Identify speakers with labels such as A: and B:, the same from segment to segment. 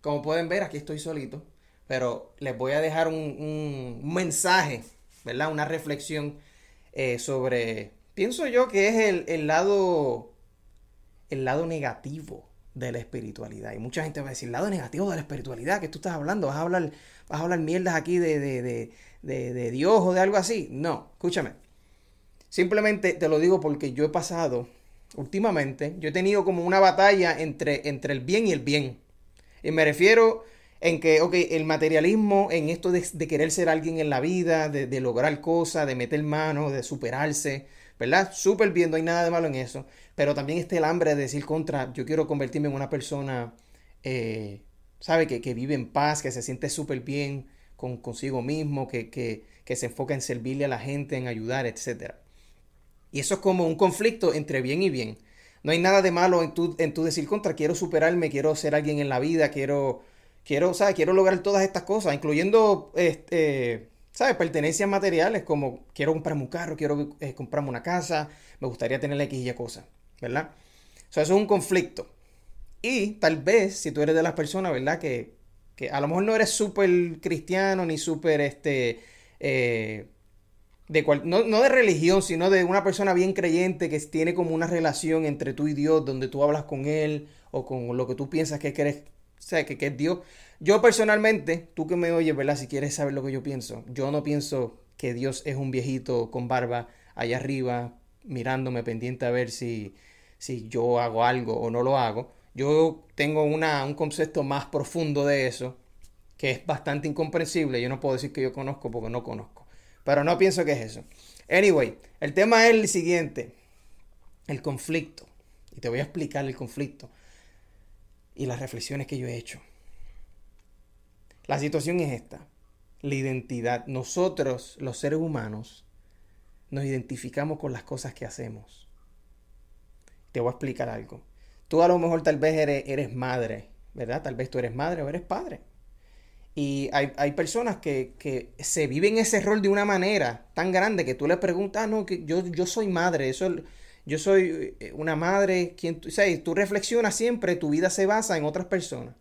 A: Como pueden ver, aquí estoy solito, pero les voy a dejar un, mensaje, ¿verdad? Una reflexión eh, sobre, pienso yo que es el, el, lado, el lado negativo de la espiritualidad. Y mucha gente va a decir, el lado negativo de la espiritualidad, que tú estás hablando? ¿Vas a hablar, vas a hablar mierdas aquí de, de, de, de Dios o de algo así? No, escúchame. Simplemente te lo digo porque yo he pasado últimamente, yo he tenido como una batalla entre, entre el bien y el bien. Y me refiero en que, ok, el materialismo, en esto de, querer ser alguien en la vida, de, lograr cosas, de meter mano, de superarse, ¿verdad? Súper bien, no hay nada de malo en eso. Pero también está el hambre de decir contra, yo quiero convertirme en una persona, eh, ¿sabe? Que, que, vive en paz, que se siente súper bien con, consigo mismo, que, que, que se enfoca en servirle a la gente, en ayudar, etcétera. Y eso es como un conflicto entre bien y bien. No hay nada de malo en tu, en tu decir contra, quiero superarme, quiero ser alguien en la vida, quiero, quiero, ¿sabes? Quiero lograr todas estas cosas, incluyendo, este, ¿sabes? Pertenencias materiales, como quiero comprarme un carro, quiero eh, comprarme una casa, me gustaría tener la X y cosas, ¿verdad? O sea, eso es un conflicto. Y tal vez, si tú eres de las personas, ¿verdad? Que, que a lo mejor no eres súper cristiano, ni súper, este, eh, no, de religión, sino de una persona bien creyente que tiene como una relación entre tú y Dios, donde tú hablas con Él o con lo que tú piensas que eres, o que, que es Dios. Yo personalmente, tú que me oyes, ¿verdad? Si quieres saber lo que yo pienso, yo no pienso que Dios es un viejito con barba allá arriba, mirándome pendiente a ver si, si yo hago algo o no lo hago. Yo tengo una, un concepto más profundo de eso, que es bastante incomprensible. Yo no puedo decir que yo conozco porque no conozco. Pero no pienso que es eso. Anyway, el tema es el siguiente. El conflicto. Y te voy a explicar el conflicto. Y las reflexiones que yo he hecho. La situación es esta. La identidad. Nosotros, los seres humanos, nos identificamos con las cosas que hacemos. Te voy a explicar algo. Tú a lo mejor tal vez eres, eres madre, ¿verdad? Tal vez tú eres madre o eres padre. Y hay, personas que, se viven ese rol de una manera tan grande que tú le preguntas, ah, no, que yo, yo soy madre, eso, yo soy eh, una madre, quien, o tú reflexionas siempre, tu vida se basa en otras personas.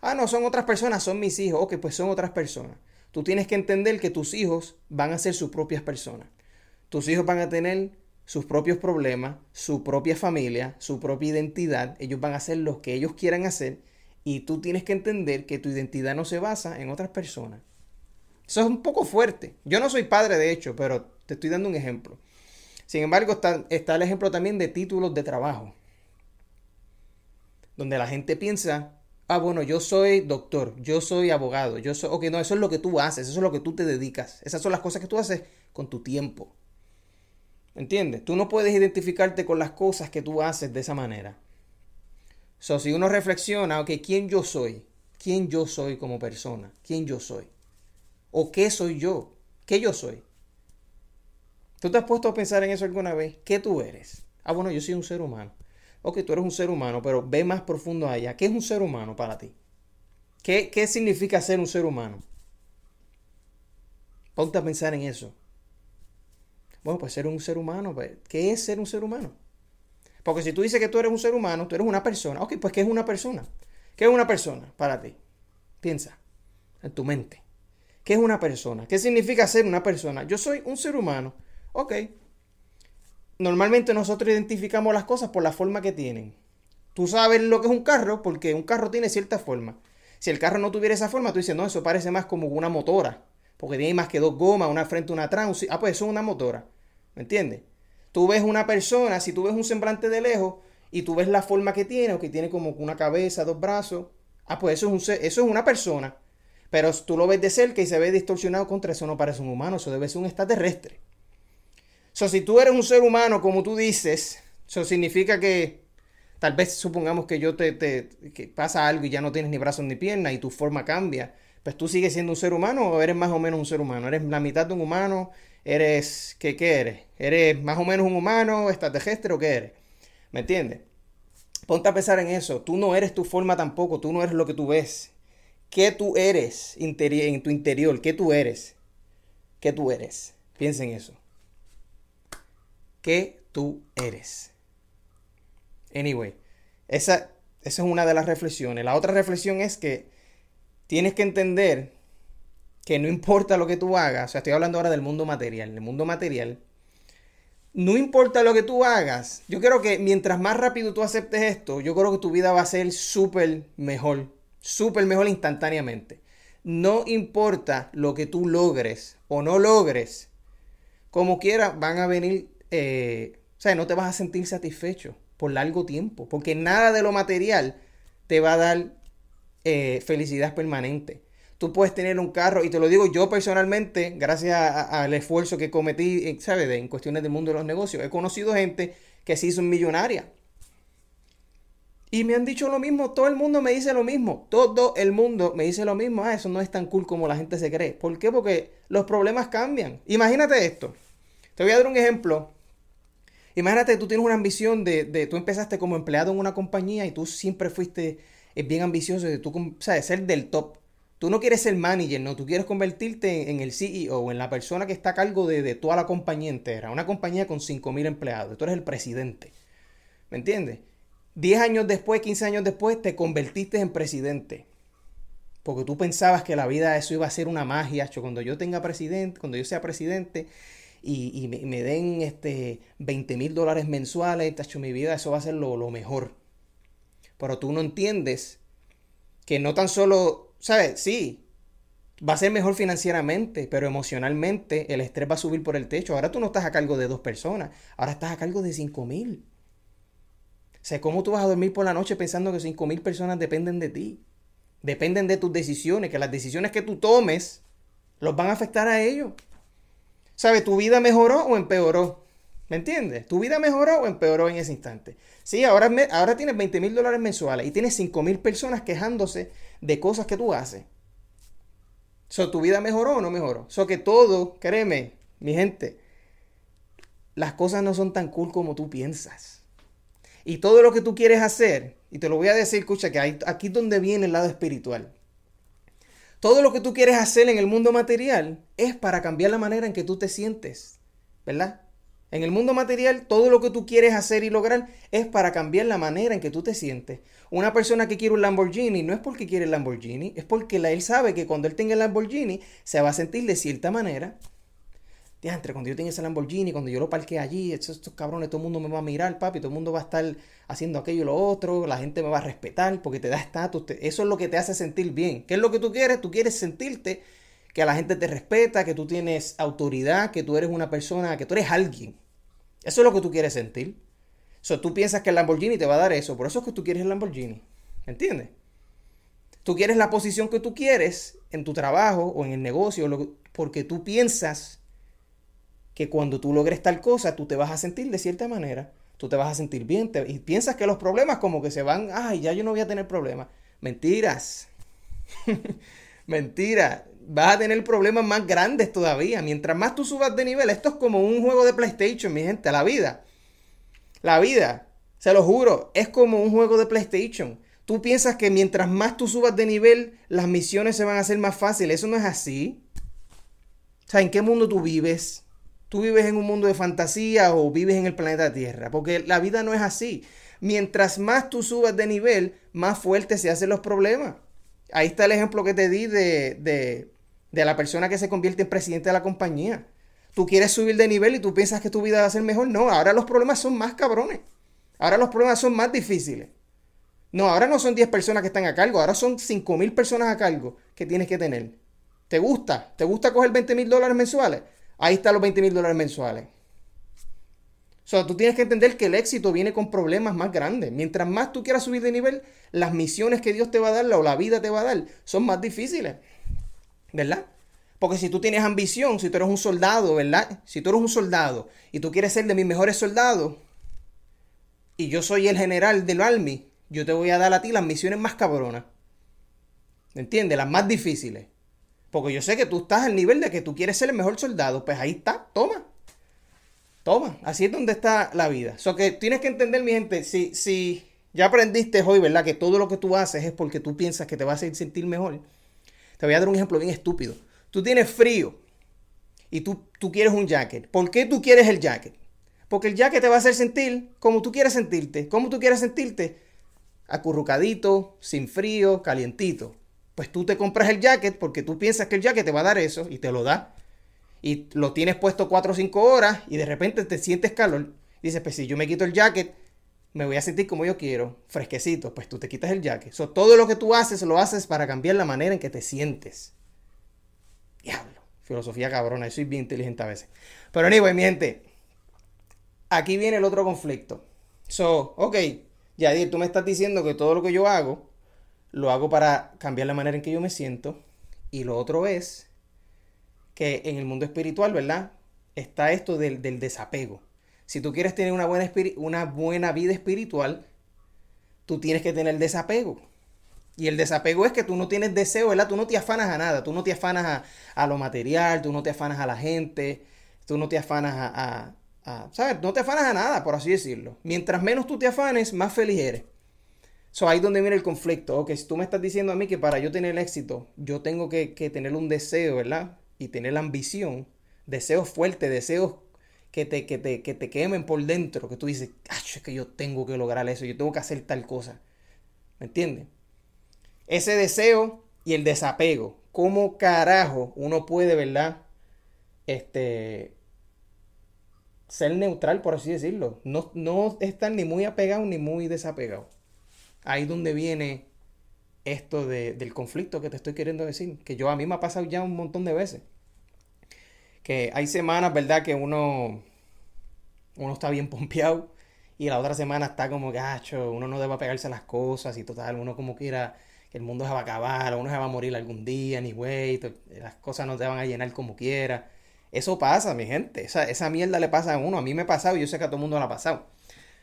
A: Ah, no, son otras personas, son mis hijos, ok, pues son otras personas. Tú tienes que entender que tus hijos van a ser sus propias personas. Tus hijos van a tener sus propios problemas, su propia familia, su propia identidad, ellos van a hacer lo que ellos quieran hacer y tú tienes que entender que tu identidad no se basa en otras personas. Eso es un poco fuerte. Yo no soy padre, de hecho, pero te estoy dando un ejemplo. Sin embargo, está, el ejemplo también de títulos de trabajo. Donde la gente piensa, ah, bueno, yo soy doctor, yo soy abogado, yo soy... Ok, no, eso es lo que tú haces, eso es lo que tú te dedicas. Esas son las cosas que tú haces con tu tiempo. ¿Entiendes? Tú no puedes identificarte con las cosas que tú haces de esa manera. So, si uno reflexiona, ok, ¿quién yo soy? ¿Quién yo soy como persona? ¿Quién yo soy? ¿O qué soy yo? ¿Qué yo soy? ¿Tú te has puesto a pensar en eso alguna vez? ¿Qué tú eres? Ah, bueno, yo soy un ser humano. Ok, tú eres un ser humano, pero ve más profundo allá. ¿Qué es un ser humano para ti? ¿Qué, qué significa ser un ser humano? Ponte a pensar en eso. Bueno, pues ser un ser humano, pues, ¿qué es ser un ser humano? Porque si tú dices que tú eres un ser humano, tú eres una persona. Ok, pues ¿qué es una persona? ¿Qué es una persona para ti? Piensa en tu mente. ¿Qué es una persona? ¿Qué significa ser una persona? Yo soy un ser humano. Ok. Normalmente nosotros identificamos las cosas por la forma que tienen. Tú sabes lo que es un carro porque un carro tiene cierta forma. Si el carro no tuviera esa forma, tú dices, no, eso parece más como una motora. Porque tiene más que dos gomas, una frente, una atrás. Ah, pues eso es una motora. ¿Me entiendes? Tú ves una persona, si tú ves un semblante de lejos y tú ves la forma que tiene, o que tiene como una cabeza, dos brazos, ah, pues eso es, un, eso es una persona. Pero tú lo ves de cerca y se ve distorsionado contra eso, no parece un humano, eso debe ser un extraterrestre. So, si tú eres un ser humano, como tú dices, eso significa que tal vez supongamos que yo te, te que pasa algo y ya no tienes ni brazos ni piernas y tu forma cambia. Pues tú sigues siendo un ser humano o eres más o menos un ser humano. Eres la mitad de un humano, eres, ¿qué, ¿qué, eres? ¿Eres más o menos un humano, extraterrestre o qué eres? ¿Me entiendes? Ponte a pensar en eso. Tú no eres tu forma tampoco, tú no eres lo que tú ves. ¿Qué tú eres en tu interior? ¿Qué tú eres? ¿Qué tú eres? Piensa en eso. ¿Qué tú eres? Anyway, esa, esa es una de las reflexiones. La otra reflexión es que tienes que entender que no importa lo que tú hagas, o sea, estoy hablando ahora del mundo material, el mundo material, no importa lo que tú hagas, yo creo que mientras más rápido tú aceptes esto, yo creo que tu vida va a ser súper mejor, súper mejor instantáneamente. No importa lo que tú logres o no logres, como quiera, van a venir, eh, o sea, no te vas a sentir satisfecho por largo tiempo, porque nada de lo material te va a dar eh, felicidad permanente. Tú puedes tener un carro, y te lo digo yo personalmente, gracias al esfuerzo que cometí, eh, ¿sabes? en cuestiones del mundo de los negocios, he conocido gente que se hizo millonaria. Y me han dicho lo mismo, todo el mundo me dice lo mismo, todo el mundo me dice lo mismo, ah, eso no es tan cool como la gente se cree. ¿Por qué? Porque los problemas cambian. Imagínate esto, te voy a dar un ejemplo. Imagínate, tú tienes una ambición de, de tú empezaste como empleado en una compañía y tú siempre fuiste eh, bien ambicioso de tú, ¿sabes? ser del top. Tú no quieres ser manager, no, tú quieres convertirte en, el CEO, en la persona que está a cargo de, toda la compañía entera. Una compañía con 5.000 empleados. Tú eres el presidente. ¿Me entiendes? 10 años después, 15 años después, te convertiste en presidente. Porque tú pensabas que la vida eso iba a ser una magia. Cuando yo tenga presidente, cuando yo sea presidente y, me, den este 20 mil dólares mensuales, tacho, mi vida, eso va a ser lo mejor. Pero tú no entiendes que no tan solo ¿sabes? Sí, va a ser mejor financieramente, pero emocionalmente el estrés va a subir por el techo. Ahora tú no estás a cargo de dos personas, ahora estás a cargo de cinco mil. O sea, ¿cómo tú vas a dormir por la noche pensando que cinco mil personas dependen de ti? Dependen de tus decisiones, que las decisiones que tú tomes los van a afectar a ellos. ¿Sabes? ¿Tu vida mejoró o empeoró? ¿Me entiendes? ¿Tu vida mejoró o empeoró en ese instante? Sí, ahora, ahora tienes 20 mil dólares mensuales y tienes 5 mil personas quejándose de cosas que tú haces. So, ¿Tu vida mejoró o no mejoró? So, que todo, créeme, mi gente, las cosas no son tan cool como tú piensas. Y todo lo que tú quieres hacer, y te lo voy a decir, escucha, que aquí es donde viene el lado espiritual. Todo lo que tú quieres hacer en el mundo material es para cambiar la manera en que tú te sientes, ¿verdad? En el mundo material, todo lo que tú quieres hacer y lograr es para cambiar la manera en que tú te sientes. Una persona que quiere un Lamborghini no es porque quiere el Lamborghini, es porque él sabe que cuando él tenga el Lamborghini se va a sentir de cierta manera. Entre cuando yo tenga ese Lamborghini, cuando yo lo parque allí, estos, estos, cabrones, todo el mundo me va a mirar, papi, todo el mundo va a estar haciendo aquello y lo otro, la gente me va a respetar porque te da estatus, eso es lo que te hace sentir bien. ¿Qué es lo que tú quieres? Tú quieres sentirte que la gente te respeta, que tú tienes autoridad, que tú eres una persona, que tú eres alguien. Eso es lo que tú quieres sentir. So, tú piensas que el Lamborghini te va a dar eso, por eso es que tú quieres el Lamborghini. ¿Entiendes? Tú quieres la posición que tú quieres en tu trabajo o en el negocio, porque tú piensas que cuando tú logres tal cosa, tú te vas a sentir de cierta manera, tú te vas a sentir bien, y piensas que los problemas como que se van, ay, ya yo no voy a tener problemas. Mentiras. Mentira vas a tener problemas más grandes todavía. Mientras más tú subas de nivel, esto es como un juego de PlayStation, mi gente, la vida. La vida, se lo juro, es como un juego de PlayStation. Tú piensas que mientras más tú subas de nivel, las misiones se van a hacer más fáciles. Eso no es así. O sea, ¿en qué mundo tú vives? ¿Tú vives en un mundo de fantasía o vives en el planeta Tierra? Porque la vida no es así. Mientras más tú subas de nivel, más fuertes se hacen los problemas. Ahí está el ejemplo que te di de, de la persona que se convierte en presidente de la compañía. Tú quieres subir de nivel y tú piensas que tu vida va a ser mejor. No, ahora los problemas son más cabrones. Ahora los problemas son más difíciles. No, ahora no son 10 personas que están a cargo, ahora son 5 mil personas a cargo que tienes que tener. ¿Te gusta? ¿Te gusta coger 20 mil dólares mensuales? Ahí están los 20 mil dólares mensuales. O sea, tú tienes que entender que el éxito viene con problemas más grandes. Mientras más tú quieras subir de nivel, las misiones que Dios te va a dar o la vida te va a dar son más difíciles. ¿Verdad? Porque si tú tienes ambición, si tú eres un soldado, ¿verdad? Si tú eres un soldado y tú quieres ser de mis mejores soldados, y yo soy el general del Army, yo te voy a dar a ti las misiones más cabronas. ¿Me entiendes? Las más difíciles. Porque yo sé que tú estás al nivel de que tú quieres ser el mejor soldado. Pues ahí está, toma. Toma. Así es donde está la vida. O sea que tienes que entender, mi gente, si, si ya aprendiste hoy, ¿verdad? Que todo lo que tú haces es porque tú piensas que te vas a sentir mejor te voy a dar un ejemplo bien estúpido. Tú tienes frío y tú, tú quieres un jacket. ¿Por qué tú quieres el jacket? Porque el jacket te va a hacer sentir como tú quieres sentirte. ¿Cómo tú quieres sentirte? acurrucadito, sin frío, calientito. Pues tú te compras el jacket porque tú piensas que el jacket te va a dar eso y te lo da. Y lo tienes puesto 4 o 5 horas y de repente te sientes calor. Dices, pues si yo me quito el jacket, me voy a sentir como yo quiero, fresquecito. Pues tú te quitas el jacket. So, todo lo que tú haces lo haces para cambiar la manera en que te sientes. Diablo. Filosofía cabrona. Yo soy bien inteligente a veces. Pero anyway, mi gente. Aquí viene el otro conflicto. So, ok. Yadir, tú me estás diciendo que todo lo que yo hago, lo hago para cambiar la manera en que yo me siento. Y lo otro es que en el mundo espiritual, ¿verdad? Está esto del, del desapego. Si tú quieres tener una buena, vida espiritual, tú tienes que tener desapego. Y el desapego es que tú no tienes deseo, ¿verdad? Tú no te afanas a nada, tú no te afanas a, lo material, tú no te afanas a la gente, tú no te afanas a, a, ¿sabes? No te afanas a nada, por así decirlo. Mientras menos tú te afanes, más feliz eres. So, ahí es donde viene el conflicto. Ok, si tú me estás diciendo a mí que para yo tener éxito, yo tengo que, que tener un deseo, ¿verdad? Y tener la ambición, deseos fuertes, deseos que te, que te, que te quemen por dentro, que tú dices, es que yo tengo que lograr eso, yo tengo que hacer tal cosa. ¿Me entiendes? Ese deseo y el desapego. ¿Cómo carajo uno puede, verdad? Este. Ser neutral, por así decirlo. No, no estar ni muy apegado ni muy desapegado. Ahí donde viene esto del conflicto que te estoy queriendo decir. Que yo a mí me ha pasado ya un montón de veces que hay semanas, ¿verdad? Que uno, uno está bien pompeado y la otra semana está como gacho, uno no debe pegarse las cosas y total, uno como quiera que el mundo se va a acabar, uno se va a morir algún día, ni güey, las cosas no te van a llenar como quiera. Eso pasa, mi gente, esa, esa mierda le pasa a uno, a mí me ha pasado y yo sé que a todo el mundo le ha pasado.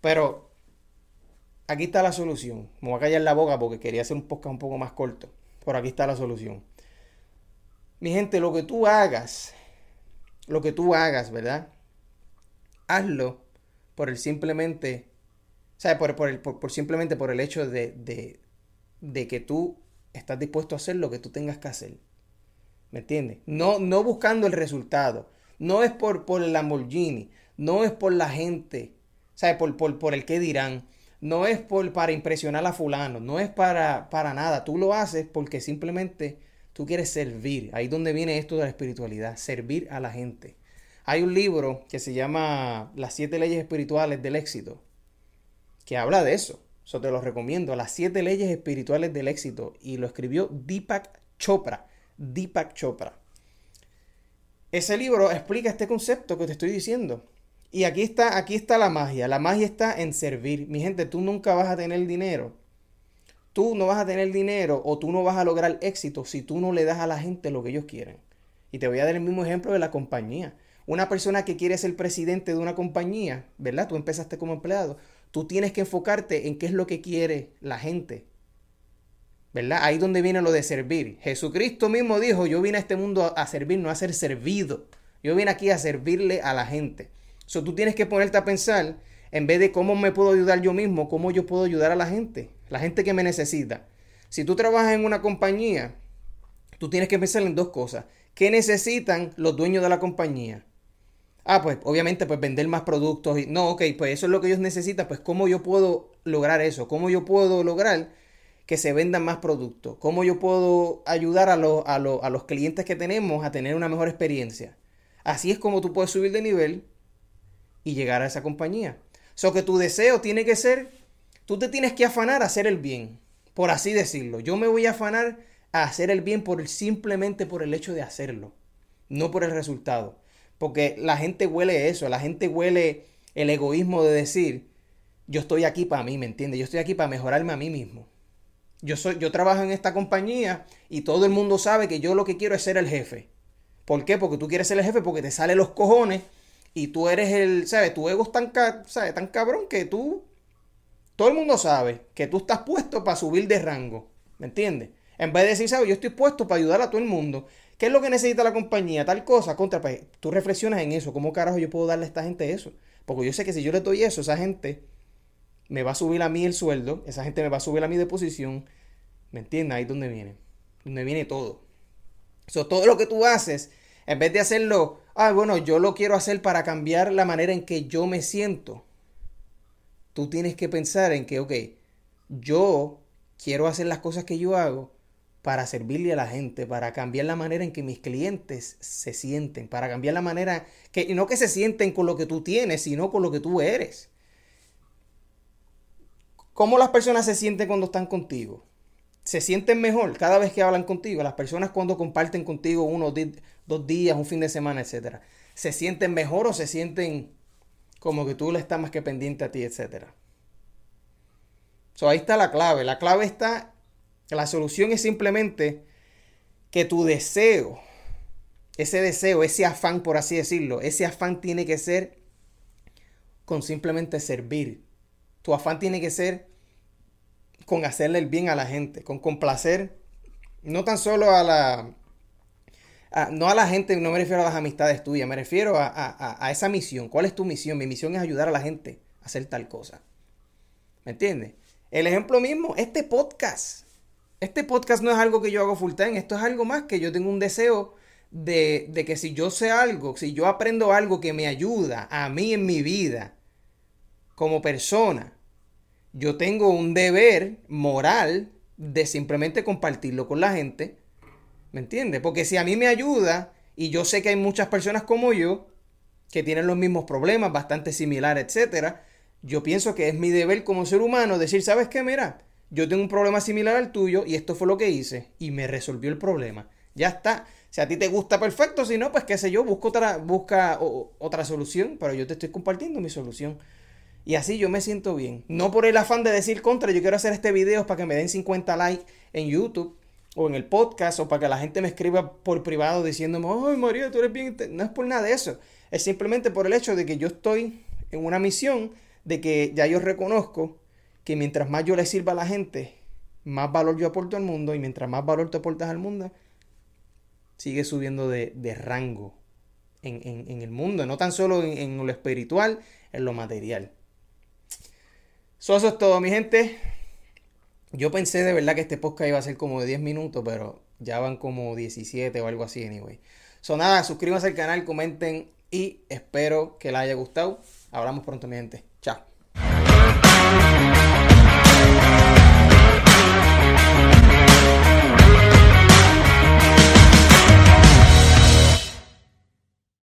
A: Pero aquí está la solución. Me voy a callar la boca porque quería hacer un podcast un poco más corto. Pero aquí está la solución. Mi gente, lo que tú hagas lo que tú hagas, ¿verdad? Hazlo por el simplemente, ¿sabes? Por, por, el, por, simplemente por el hecho de, de, de, que tú estás dispuesto a hacer lo que tú tengas que hacer. ¿Me entiendes? No, no buscando el resultado. No es por, por el Lamborghini. No es por la gente. ¿Sabes? Por, por, por el que dirán. No es por, para impresionar a fulano. No es para, para nada. Tú lo haces porque simplemente Tú quieres servir. Ahí es donde viene esto de la espiritualidad, servir a la gente. Hay un libro que se llama Las siete leyes espirituales del éxito, que habla de eso. Eso te lo recomiendo. Las siete leyes espirituales del éxito. Y lo escribió Deepak Chopra. Deepak Chopra. Ese libro explica este concepto que te estoy diciendo. Y aquí está, aquí está la magia. La magia está en servir. Mi gente, tú nunca vas a tener dinero Tú no vas a tener dinero o tú no vas a lograr éxito si tú no le das a la gente lo que ellos quieren. Y te voy a dar el mismo ejemplo de la compañía. Una persona que quiere ser presidente de una compañía, ¿verdad? Tú empezaste como empleado. Tú tienes que enfocarte en qué es lo que quiere la gente. ¿Verdad? Ahí donde viene lo de servir. Jesucristo mismo dijo, yo vine a este mundo a servir, no a ser servido. Yo vine aquí a servirle a la gente. So, tú tienes que ponerte a pensar, en vez de cómo me puedo ayudar yo mismo, cómo yo puedo ayudar a la gente la gente que me necesita. Si tú trabajas en una compañía, tú tienes que pensar en dos cosas. ¿Qué necesitan los dueños de la compañía? Ah, pues obviamente pues vender más productos. Y, no, ok, pues eso es lo que ellos necesitan. Pues cómo yo puedo lograr eso. ¿Cómo yo puedo lograr que se vendan más productos? ¿Cómo yo puedo ayudar a, a, a los clientes que tenemos a tener una mejor experiencia? Así es como tú puedes subir de nivel y llegar a esa compañía. So que tu deseo tiene que ser Tú te tienes que afanar a hacer el bien, por así decirlo. Yo me voy a afanar a hacer el bien por simplemente por el hecho de hacerlo, no por el resultado. Porque la gente huele eso, la gente huele el egoísmo de decir, yo estoy aquí para mí, ¿me entiendes? Yo estoy aquí para mejorarme a mí mismo. Yo, soy, yo trabajo en esta compañía y todo el mundo sabe que yo lo que quiero es ser el jefe. ¿Por qué? Porque tú quieres ser el jefe porque te salen los cojones y tú eres el, ¿sabes? Tu ego es tan, ¿sabes? tan cabrón que tú todo el mundo sabe que tú estás puesto para subir de rango. ¿Me entiendes? En vez de decir, ¿sabes? Yo estoy puesto para ayudar a todo el mundo. ¿Qué es lo que necesita la compañía? Tal cosa, contra. Pues, tú reflexionas en eso. ¿Cómo carajo yo puedo darle a esta gente eso? Porque yo sé que si yo le doy eso, esa gente me va a subir a mí el sueldo. Esa gente me va a subir a mí de posición. ¿Me entiendes? Ahí es donde viene. Donde viene todo. So, todo lo que tú haces, en vez de hacerlo, ah, bueno, yo lo quiero hacer para cambiar la manera en que yo me siento tú tienes que pensar en que, ok, yo quiero hacer las cosas que yo hago para servirle a la gente, para cambiar la manera en que mis clientes se sienten, para cambiar la manera que no que se sienten con lo que tú tienes, sino con lo que tú eres. ¿Cómo las personas se sienten cuando están contigo? Se sienten mejor cada vez que hablan contigo. Las personas cuando comparten contigo uno, dos días, un fin de semana, etcétera. ¿Se sienten mejor o se sienten como que tú le estás más que pendiente a ti, etcétera? So, ahí está la clave. La clave está, la solución es simplemente que tu deseo, ese deseo, ese afán, por así decirlo, ese afán tiene que ser con simplemente servir. Tu afán tiene que ser con hacerle el bien a la gente, con complacer, no tan solo a la, no a la gente, no me refiero a las amistades tuyas, me refiero a, a, esa misión. ¿Cuál es tu misión? Mi misión es ayudar a la gente a hacer tal cosa. ¿Me entiendes? El ejemplo mismo, este podcast. Este podcast no es algo que yo hago full time, esto es algo más que yo tengo un deseo de, de que si yo sé algo, si yo aprendo algo que me ayuda a mí en mi vida como persona, yo tengo un deber moral de simplemente compartirlo con la gente. ¿Me entiendes? Porque si a mí me ayuda y yo sé que hay muchas personas como yo que tienen los mismos problemas, bastante similares, etcétera, yo pienso que es mi deber como ser humano decir, ¿sabes qué? Mira, yo tengo un problema similar al tuyo y esto fue lo que hice y me resolvió el problema. Ya está. Si a ti te gusta, perfecto. Si no, pues qué sé yo, busco otra, busca otra solución, pero yo te estoy compartiendo mi solución. Y así yo me siento bien. No por el afán de decir contra, yo quiero hacer este video para que me den 50 likes en YouTube o en el podcast o para que la gente me escriba por privado diciéndome, ay María, tú eres bien. No es por nada de eso. Es simplemente por el hecho de que yo estoy en una misión de que ya yo reconozco que mientras más yo le sirva a la gente, más valor yo aporto al mundo y mientras más valor te aportas al mundo, sigue subiendo de, rango en, el mundo, no tan solo en, lo espiritual, en lo material. Eso es todo, mi gente. Yo pensé de verdad que este podcast iba a ser como de 10 minutos, pero ya van como 17 o algo así, anyway. So nada, suscríbanse al canal, comenten y espero que les haya gustado. Hablamos pronto, mi gente. Chao.